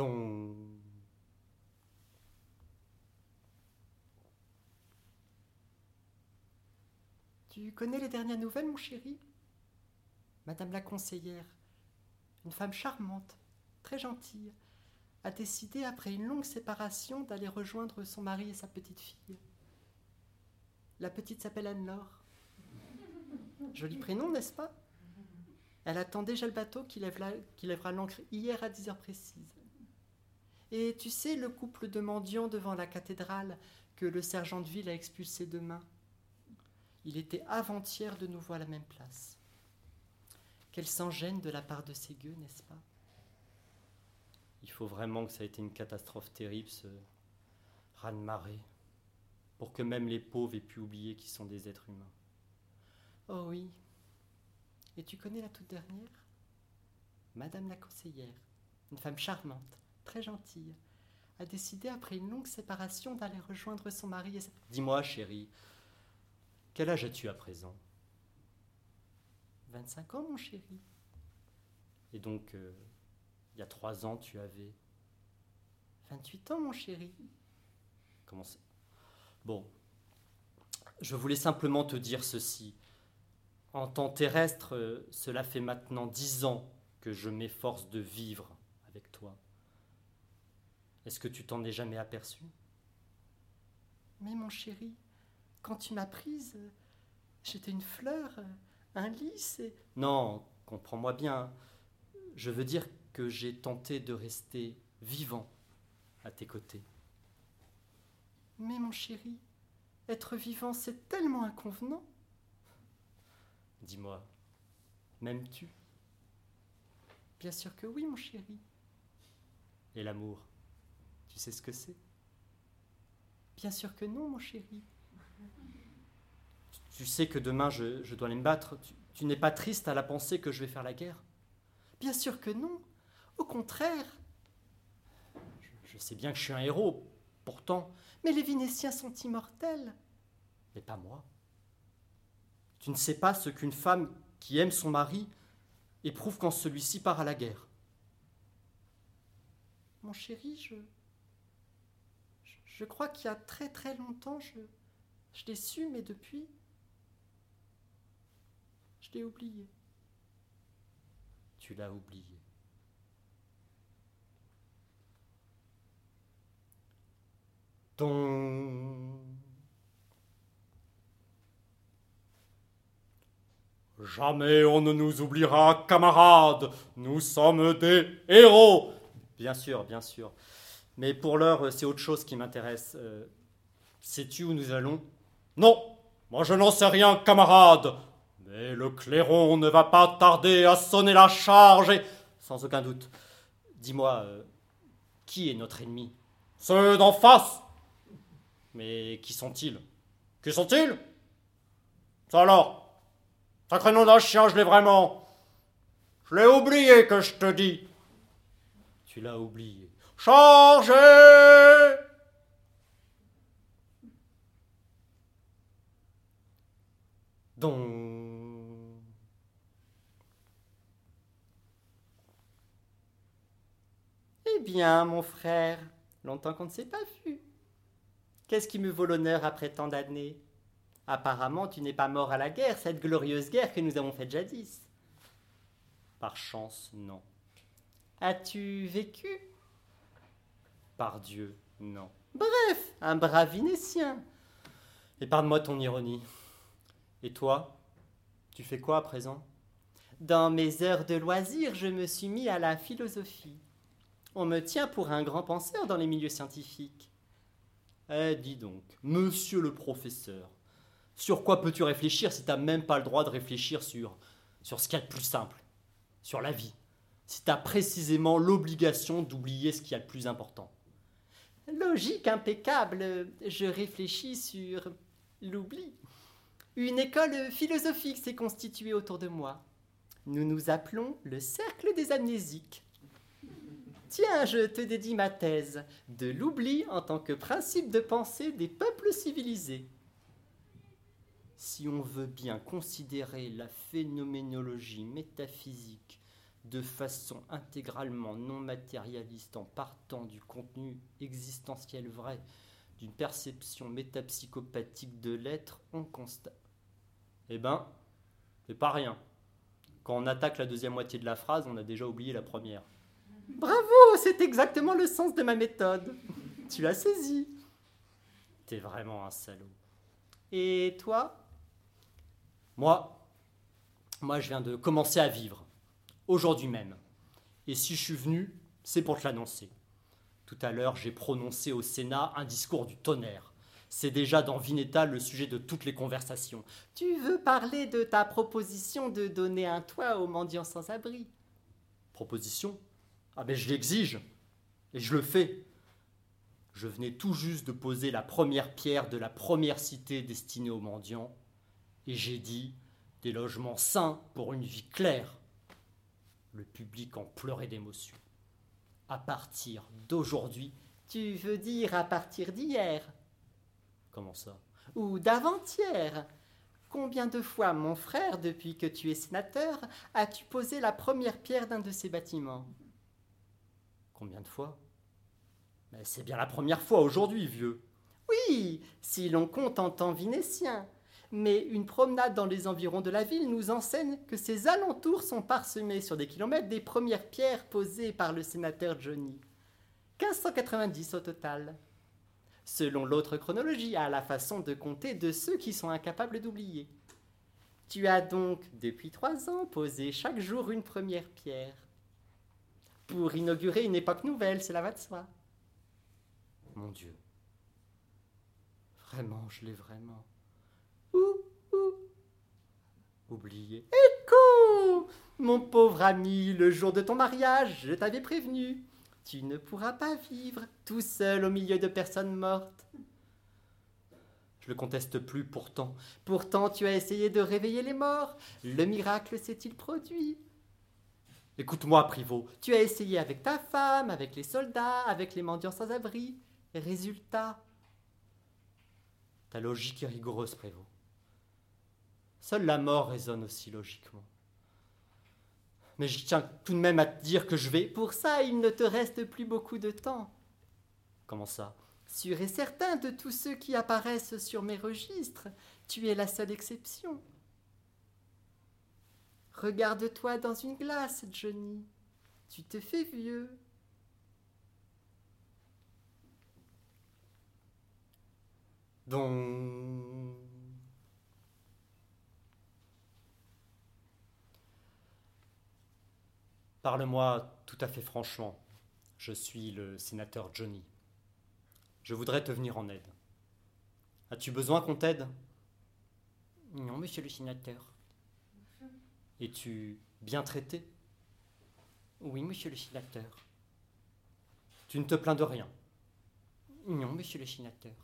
donc... Tu connais les dernières nouvelles, mon chéri? Madame la conseillère, une femme charmante, très gentille, a décidé, après une longue séparation, d'aller rejoindre son mari et sa petite fille. La petite s'appelle Anne-Laure. Joli prénom, n'est-ce pas? Elle attend déjà le bateau qui, lèvera, qui lèvera l'ancre hier à 10 heures précises. Et tu sais le couple de mendiants devant la cathédrale que le sergent de ville a expulsé demain Il était avant-hier de nouveau à la même place. Quelle sans-gêne de la part de ces gueux, n'est-ce pas? Il faut vraiment que ça ait été une catastrophe terrible, ce raz-de-marée, pour que même les pauvres aient pu oublier qu'ils sont des êtres humains. Oh oui. Et tu connais la toute dernière? Madame la conseillère, une femme charmante, très gentille, a décidé, après une longue séparation, d'aller rejoindre son mari et sa... Dis-moi, chérie, quel âge as-tu à présent? 25 ans, mon chéri. Et donc, euh, il y a trois ans, tu avais... 28 ans, mon chéri. Comment ça Bon, je voulais simplement te dire ceci. En temps terrestre, euh, cela fait maintenant dix ans que je m'efforce de vivre avec toi. Est-ce que tu t'en es jamais aperçu? Mais mon chéri, quand tu m'as prise, j'étais une fleur, un lys et... Non, comprends-moi bien. Je veux dire que j'ai tenté de rester vivant à tes côtés. Mais mon chéri, être vivant, c'est tellement inconvenant. Dis-moi, m'aimes-tu? Bien sûr que oui, mon chéri. Et l'amour, tu sais ce que c'est? Bien sûr que non, mon chéri. Tu sais que demain je, je dois aller me battre. Tu, tu n'es pas triste à la pensée que je vais faire la guerre? Bien sûr que non. Au contraire. Je sais bien que je suis un héros, pourtant, Mais les Vénétiens sont immortels. mais pas moi. Tu ne sais pas ce qu'une femme qui aime son mari éprouve quand celui-ci part à la guerre. Mon chéri, je. Je, je crois qu'il y a très très longtemps, je. Je l'ai su, mais depuis. Je l'ai oublié. Tu l'as oublié. Jamais on ne nous oubliera, camarades. Nous sommes des héros. Bien sûr, bien sûr. Mais pour l'heure, c'est autre chose qui m'intéresse. Euh, sais-tu où nous allons? Non, moi je n'en sais rien, camarade. Mais le clairon ne va pas tarder à sonner la charge et... Sans aucun doute. Dis-moi, euh, qui est notre ennemi? Ceux d'en face. Mais qui sont-ils? Qui sont-ils? Ça alors? Sacré nom d'un chien, je l'ai vraiment. Je l'ai oublié que je te dis. Tu l'as oublié. Chargez Donc. Eh bien, mon frère, longtemps qu'on ne s'est pas vu. Qu'est-ce qui me vaut l'honneur après tant d'années? Apparemment, tu n'es pas mort à la guerre, cette glorieuse guerre que nous avons faite jadis. Par chance, non. As-tu vécu? Par Dieu, non. Bref, un brave Vénitien. Épargne-moi ton ironie. Et toi Tu fais quoi à présent? Dans mes heures de loisirs, je me suis mis à la philosophie. On me tient pour un grand penseur dans les milieux scientifiques. Eh, dis donc, monsieur le professeur, sur quoi peux-tu réfléchir si tu n'as même pas le droit de réfléchir sur, sur ce qu'il y a de plus simple, sur la vie Si tu as précisément l'obligation d'oublier ce qu'il y a de plus important? Logique impeccable, je réfléchis sur l'oubli. Une école philosophique s'est constituée autour de moi. Nous nous appelons le cercle des amnésiques. Tiens, je te dédie ma thèse de l'oubli en tant que principe de pensée des peuples civilisés. Si on veut bien considérer la phénoménologie métaphysique de façon intégralement non matérialiste en partant du contenu existentiel vrai d'une perception métapsychopathique de l'être, on constate. Eh ben, c'est pas rien. Quand on attaque la deuxième moitié de la phrase, on a déjà oublié la première. Bravo, c'est exactement le sens de ma méthode. Tu as saisi. T'es vraiment un salaud. Et toi? Moi, moi je viens de commencer à vivre. Aujourd'hui même. Et si je suis venu, c'est pour te l'annoncer. Tout à l'heure, j'ai prononcé au Sénat un discours du tonnerre. C'est déjà dans Vineta le sujet de toutes les conversations. Tu veux parler de ta proposition de donner un toit aux mendiants sans abri? Proposition? Ah ben je l'exige. Et je le fais. Je venais tout juste de poser la première pierre de la première cité destinée aux mendiants. Et j'ai dit des logements sains pour une vie claire. Le public en pleurait d'émotion. À partir d'aujourd'hui, Tu veux dire à partir d'hier? Comment ça? Ou d'avant-hier? Combien de fois, mon frère, depuis que tu es sénateur, as-tu posé la première pierre d'un de ces bâtiments? Combien de fois Mais c'est bien la première fois aujourd'hui, vieux. Oui, si l'on compte en temps vénitien. Mais une promenade dans les environs de la ville nous enseigne que ses alentours sont parsemés sur des kilomètres des premières pierres posées par le sénateur Johnny. 1590 au total. Selon l'autre chronologie, à la façon de compter de ceux qui sont incapables d'oublier. Tu as donc, depuis trois ans, posé chaque jour une première pierre. Pour inaugurer une époque nouvelle, cela va de soi. Mon Dieu. Vraiment, je l'ai vraiment Ouh, ouh, oublié. Écho Mon pauvre ami, le jour de ton mariage, je t'avais prévenu. Tu ne pourras pas vivre tout seul au milieu de personnes mortes. Je le conteste plus pourtant. Pourtant, tu as essayé de réveiller les morts. Le miracle s'est-il produit? Écoute-moi, Privot. Tu as essayé avec ta femme, avec les soldats, avec les mendiants sans abri. Résultat, Ta logique est rigoureuse, Prévost. Seule la mort résonne aussi logiquement. Mais je tiens tout de même à te dire que je vais. pour ça, il ne te reste plus beaucoup de temps. Comment ça? Sûr et certain de tous ceux qui apparaissent sur mes registres, tu es la seule exception. Regarde-toi dans une glace, Johnny. Tu te fais vieux. Donc. Parle-moi tout à fait franchement. Je suis le sénateur Johnny. Je voudrais te venir en aide. As-tu besoin qu'on t'aide? Non, monsieur le sénateur. Es-tu bien traité? Oui, monsieur le sénateur. Tu ne te plains de rien? Non, monsieur le sénateur.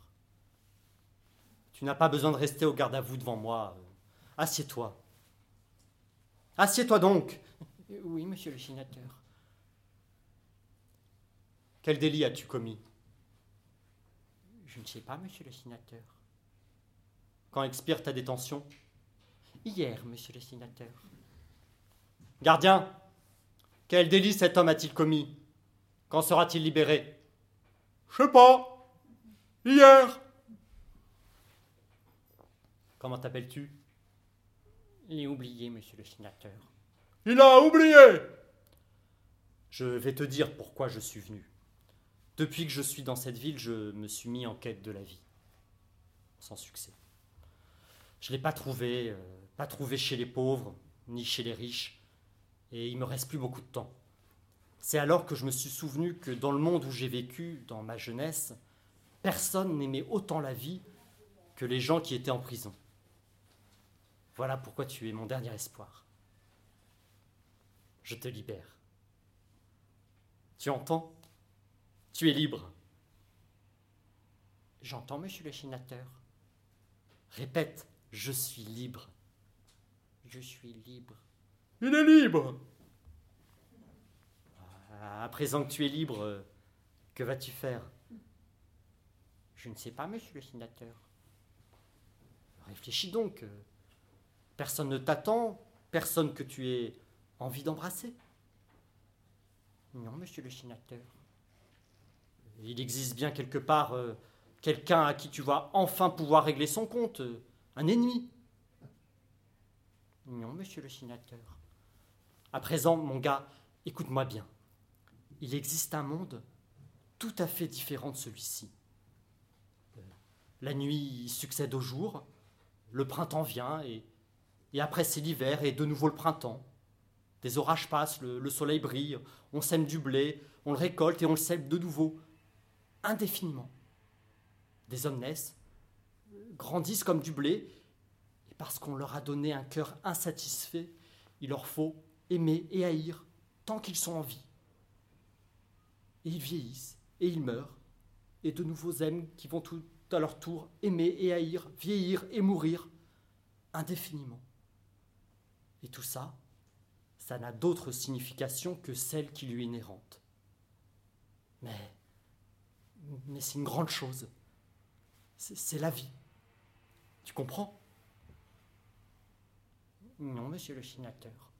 Tu n'as pas besoin de rester au garde à vous devant moi. Assieds-toi. Assieds-toi donc Oui, monsieur le sénateur. Quel délit as-tu commis? Je ne sais pas, monsieur le sénateur. Quand expire ta détention? Hier, monsieur le sénateur. Gardien, quel délit cet homme a-t-il commis? Quand sera-t-il libéré? Je sais pas. Hier. Comment t'appelles-tu? Il est oublié, monsieur le sénateur. Il a oublié. Je vais te dire pourquoi je suis venu. Depuis que je suis dans cette ville, je me suis mis en quête de la vie. Sans succès. Je ne l'ai pas trouvé, euh, pas trouvé chez les pauvres, ni chez les riches, et il me reste plus beaucoup de temps. C'est alors que je me suis souvenu que dans le monde où j'ai vécu, dans ma jeunesse, personne n'aimait autant la vie que les gens qui étaient en prison. Voilà pourquoi tu es mon dernier espoir. Je te libère. Tu entends? Tu es libre. J'entends, monsieur le sénateur. Répète, je suis libre. Je suis libre. Il est libre. À présent que tu es libre, euh, que vas-tu faire? Je ne sais pas, monsieur le sénateur. Réfléchis donc. euh, Personne ne t'attend, personne que tu aies envie d'embrasser. Non, monsieur le sénateur. Il existe bien quelque part euh, quelqu'un à qui tu vas enfin pouvoir régler son compte, un ennemi. Non, monsieur le sénateur. À présent, mon gars, écoute-moi bien. Il existe un monde tout à fait différent de celui-ci. Euh, La nuit succède au jour, le printemps vient et, après c'est l'hiver et de nouveau le printemps. Des orages passent, le soleil brille, on sème du blé, on le récolte et on le sème de nouveau, indéfiniment. Des hommes naissent, grandissent comme du blé, et parce qu'on leur a donné un cœur insatisfait, il leur faut aimer et haïr tant qu'ils sont en vie. Et ils vieillissent, et ils meurent, et de nouveaux aiment qui vont tout à leur tour aimer et haïr, vieillir et mourir indéfiniment. Et tout ça, ça n'a d'autre signification que celle qui lui est inhérente. Mais, mais c'est une grande chose. C'est la vie. Tu comprends? Non, monsieur le sénateur.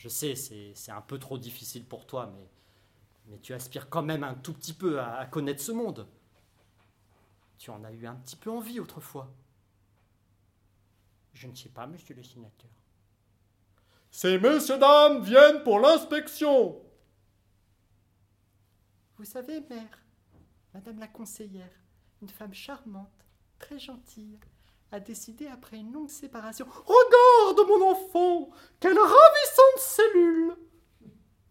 Je sais, c'est c'est un peu trop difficile pour toi, mais, mais tu aspires quand même un tout petit peu à, à connaître ce monde. Tu en as eu un petit peu envie autrefois. Je ne sais pas, monsieur le sénateur. Ces messieurs dames viennent pour l'inspection. Vous savez, mère, madame la conseillère, une femme charmante, très gentille, a décidé après une longue séparation. Regarde mon enfant, quelle ravissante cellule.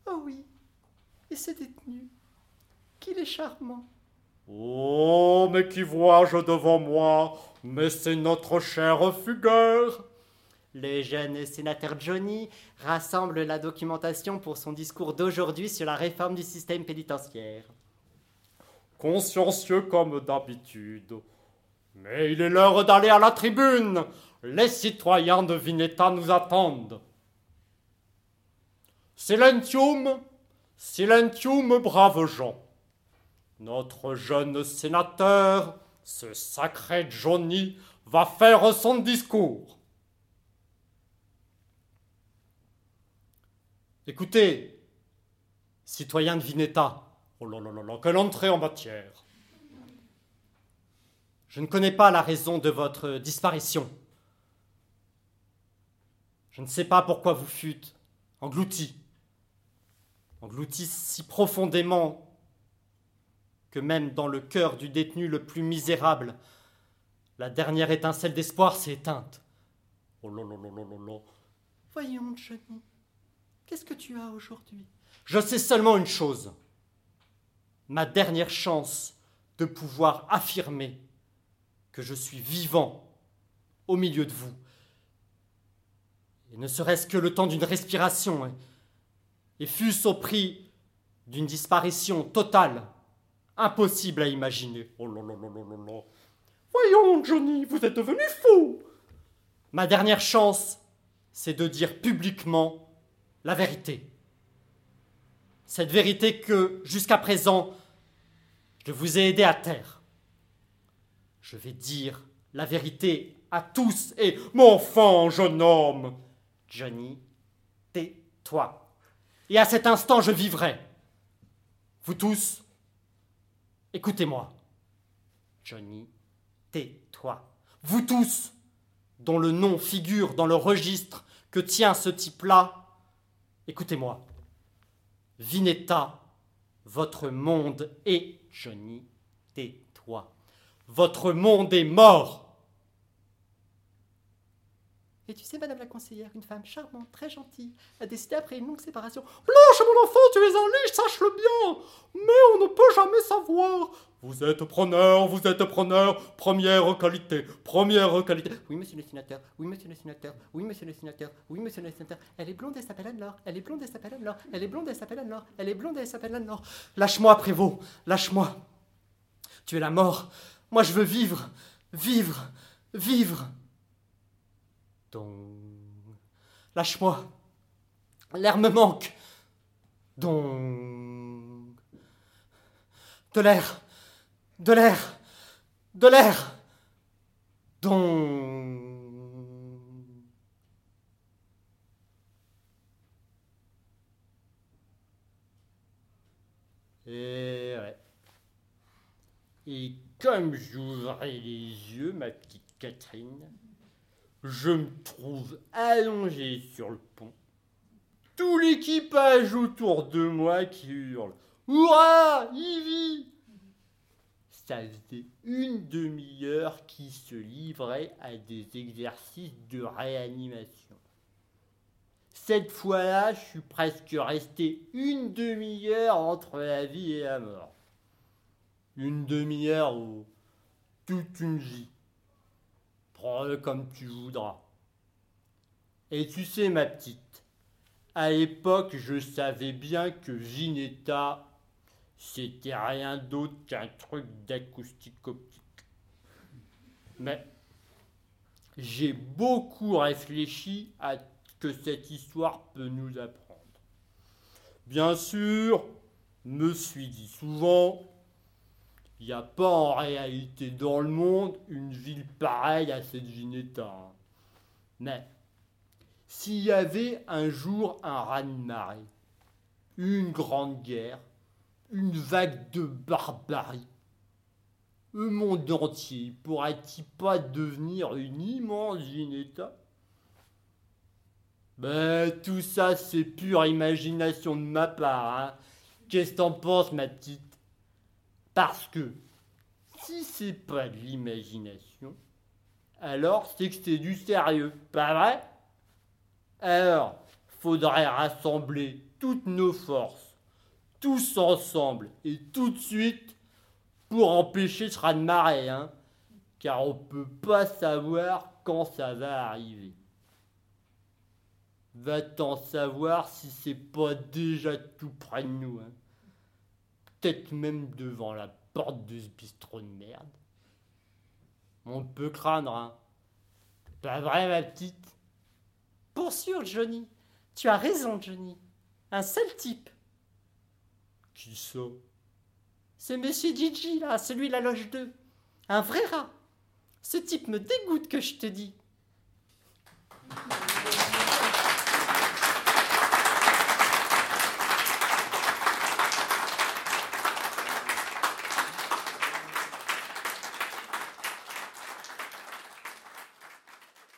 Oh oui, et ce détenu, qu'il est charmant. Oh, mais qui vois-je devant moi? Mais c'est notre cher Fugueur. Le jeune sénateur Johnny rassemble la documentation pour son discours d'aujourd'hui sur la réforme du système pénitentiaire. Consciencieux comme d'habitude. Mais il est l'heure d'aller à la tribune. Les citoyens de Vineta nous attendent. Silentium, silentium, braves gens. Notre jeune sénateur, ce sacré Johnny, va faire son discours. Écoutez, citoyens de Vineta, Oh là là là quelle entrée en matière. Je ne connais pas la raison de votre disparition. Je ne sais pas pourquoi vous fûtes engloutis, engloutis si profondément que même dans le cœur du détenu le plus misérable, la dernière étincelle d'espoir s'est éteinte. Oh là là là là là là. Voyons, Johnny, Qu'est-ce que tu as aujourd'hui? Je sais seulement une chose. Ma dernière chance de pouvoir affirmer que je suis vivant au milieu de vous. Et ne serait-ce que le temps d'une respiration, hein. et fût-ce au prix d'une disparition totale, impossible à imaginer. Oh. Voyons, Johnny, vous êtes devenu fou. Ma dernière chance, c'est de dire publiquement la vérité. Cette vérité que, jusqu'à présent, je vous ai aidé à taire. Je vais dire la vérité à tous et Mon enfant, jeune homme. Johnny, tais-toi. Et à cet instant, je vivrai. Vous tous, écoutez-moi. Johnny, tais-toi. Vous tous, dont le nom figure dans le registre que tient ce type-là, écoutez-moi. Vinetta, votre monde est Johnny, tais-toi. Votre monde est mort. Et tu sais, madame la conseillère, une femme charmante, très gentille, a décidé après une longue séparation. Blanche, mon enfant, tu es un liche, sache-le bien. Mais on ne peut jamais savoir. Vous êtes preneur, vous êtes preneur, première qualité, première qualité. Oui, monsieur le sénateur, oui, monsieur le sénateur, oui, monsieur le sénateur, oui, monsieur le sénateur. Elle est blonde, elle s'appelle Anne-Laure, elle est blonde, elle s'appelle Anne-Laure, elle est blonde, elle s'appelle Anne-Laure, elle est blonde, elle s'appelle Anne-Laure. Lâche-moi, Prévost, lâche-moi. Tu es la mort. Moi, je veux vivre, vivre, vivre. Donc, lâche-moi. L'air me manque. Donc, de l'air, de l'air, de l'air. Et comme j'ouvrais les yeux, ma petite Catherine, je me trouve allongé sur le pont. Tout l'équipage autour de moi qui hurle Hurrah Ivy Ça faisait une demi-heure qui se livrait à des exercices de réanimation. Cette fois-là, je suis presque resté une demi-heure entre la vie et la mort. Une demi-heure ou toute une vie. Prends-le comme tu voudras. Et tu sais, ma petite, à l'époque, je savais bien que Ginetta, c'était rien d'autre qu'un truc d'acoustique optique. Mais j'ai beaucoup réfléchi à ce que cette histoire peut nous apprendre. Bien sûr, me suis dit souvent, il n'y a pas en réalité dans le monde une ville pareille à cette Ginetta. Mais s'il y avait un jour un raz-de-marée, une grande guerre, une vague de barbarie, le monde entier pourrait-il pas devenir une immense Ginetta Ben, tout ça, c'est pure imagination de ma part. Hein. Qu'est-ce que t'en penses, ma petite? Parce que si c'est pas de l'imagination, alors c'est que c'est du sérieux, pas vrai? Alors, faudrait rassembler toutes nos forces, tous ensemble et tout de suite pour empêcher ce raz-de-marée, hein, car on peut pas savoir quand ça va arriver. Va-t'en savoir si c'est pas déjà tout près de nous, hein. Peut-être même devant la porte de ce bistrot de merde. On peut craindre, hein. Pas vrai, ma petite? Pour sûr, Johnny. Tu as raison, Johnny. Un seul type. Qui ça C'est Monsieur Gigi, là, celui de la loge 2. Un vrai rat. Ce type me dégoûte que je te dis.